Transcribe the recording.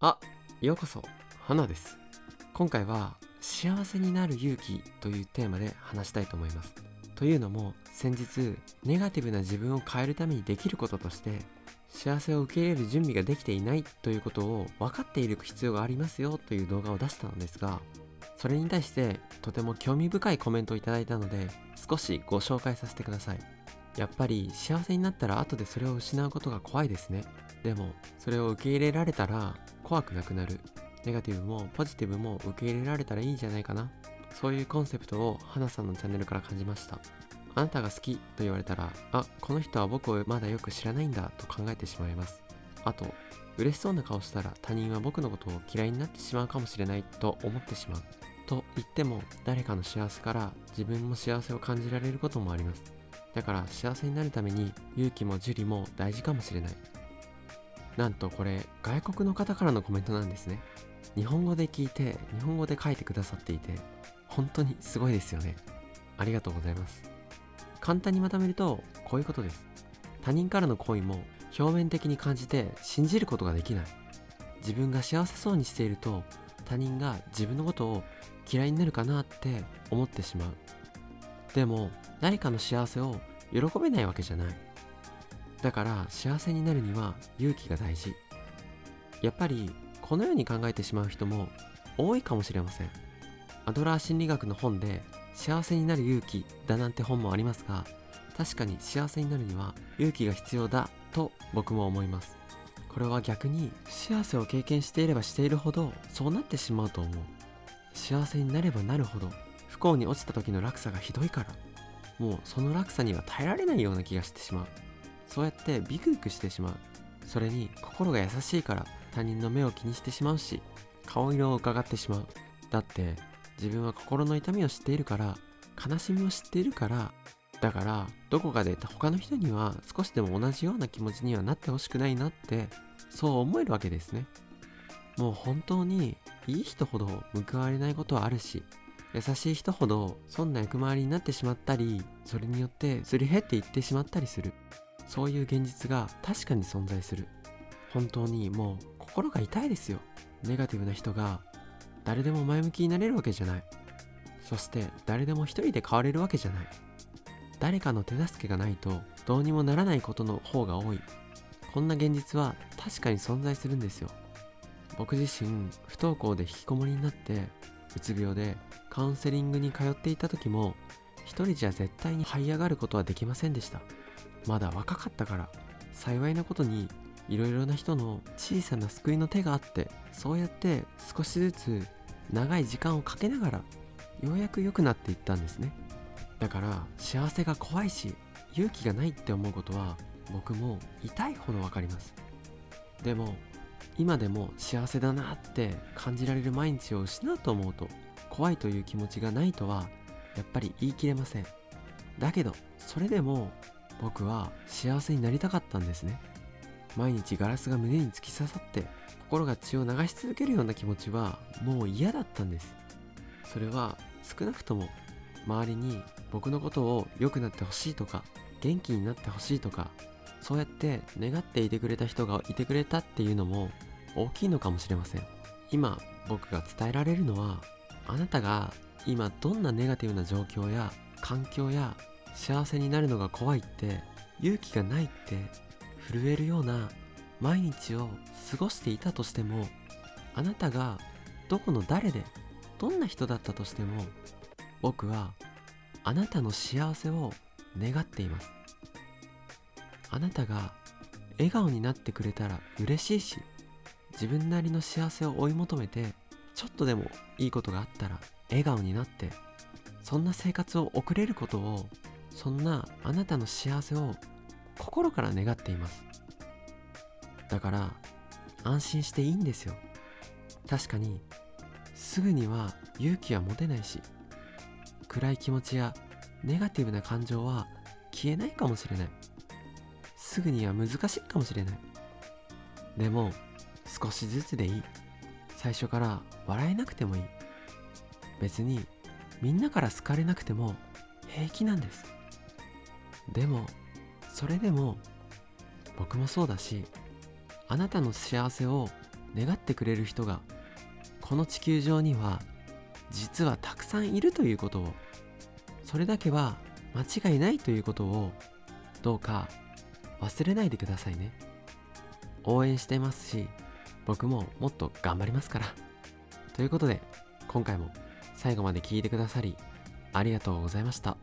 あ、ようこそ、花です。今回は幸せになる勇気というテーマで話したいと思います。というのも、先日、ネガティブな自分を変えるためにできることとして、幸せを受け入れる準備ができていないということを分かっている必要がありますよという動画を出したのですが、それに対してとても興味深いコメントをいただいたので、少しご紹介させてください。やっぱり幸せになったら後でそれを失うことが怖いですね。でも、それを受け入れられたら怖くなくなる。ネガティブもポジティブも受け入れられたらいいんじゃないかな。そういうコンセプトを花さんのチャンネルから感じました。あなたが好きと言われたら、あ、この人は僕をまだよく知らないんだと考えてしまいます。あと、嬉しそうな顔したら他人は僕のことを嫌いになってしまうかもしれないと思ってしまう。と言っても誰かの幸せから自分も幸せを感じられることもあります。だから幸せになるために勇気も受理も大事かもしれない。なんとこれ外国の方からのコメントなんですね。日本語で聞いて日本語で書いてくださっていて本当にすごいですよね。ありがとうございます。簡単にまとめるとこういうことです。他人からの行為も表面的に感じて信じることができない。自分が幸せそうにしていると他人が自分のことを嫌いになるかなって思ってしまう。でも誰かの幸せを喜べないわけじゃない。だから幸せになるには勇気が大事。やっぱりこのように考えてしまう人も多いかもしれません。アドラー心理学の本で幸せになる勇気だなんて本もありますが、確かに幸せになるには勇気が必要だと僕も思います。これは逆に幸せを経験していればしているほどそうなってしまうと思う。幸せになればなるほど不幸に落ちた時の落差がひどいからもうその落差には耐えられないような気がしてしまうそうやってビクビクしてしまう。それに心が優しいから他人の目を気にしてしまうし顔色を伺ってしまう。だって自分は心の痛みを知っているから悲しみを知っているからだからどこかで他の人には少しでも同じような気持ちにはなってほしくないなってそう思えるわけですね。もう本当にいい人ほど報われないことはあるし優しい人ほど損な役回りになってしまったりそれによってすり減っていってしまったりする。そういう現実が確かに存在する。本当にもう心が痛いですよ。ネガティブな人が誰でも前向きになれるわけじゃない。そして誰でも一人で変われるわけじゃない。誰かの手助けがないとどうにもならないことの方が多い。こんな現実は確かに存在するんですよ。僕自身不登校で引きこもりになってうつ病でカウンセリングに通っていた時も一人じゃ絶対に這い上がることはできませんでした。まだ若かったから幸いなことにいろいろな人の小さな救いの手があってそうやって少しずつ長い時間をかけながらようやく良くなっていったんですね。だから幸せが怖いし勇気がないって思うことは僕も痛いほどわかります。でも今でも幸せだなって感じられる毎日を失うと思うと怖いという気持ちがないとはやっぱり言い切れません。だけどそれでも僕は幸せになりたかったんですね。毎日ガラスが胸に突き刺さって心が血を流し続けるような気持ちはもう嫌だったんです。それは少なくとも周りに僕のことを良くなってほしいとか元気になってほしいとかそうやって願っていてくれた人がいてくれたっていうのも大きいのかもしれません。今僕が伝えられるのはあなたが今どんなネガティブな状況や環境や幸せになるのが怖いって勇気がないって震えるような毎日を過ごしていたとしてもあなたがどこの誰でどんな人だったとしても僕はあなたの幸せを願っています。あなたが笑顔になってくれたら嬉しいし自分なりの幸せを追い求めてちょっとでもいいことがあったら笑顔になってそんな生活を送れることをそんなあなたの幸せを心から願っています。だから安心していいんですよ。確かにすぐには勇気は持てないし暗い気持ちやネガティブな感情は消えないかもしれない。すぐには難しいかもしれない。でも少しずつでいい。最初から笑えなくてもいい。別にみんなから好かれなくても平気なんです。でもそれでも僕もそうだしあなたの幸せを願ってくれる人がこの地球上には実はたくさんいるということをそれだけは間違いないということをどうか忘れないでくださいね応援してますし僕ももっと頑張りますからということで今回も最後まで聞いてくださりありがとうございました。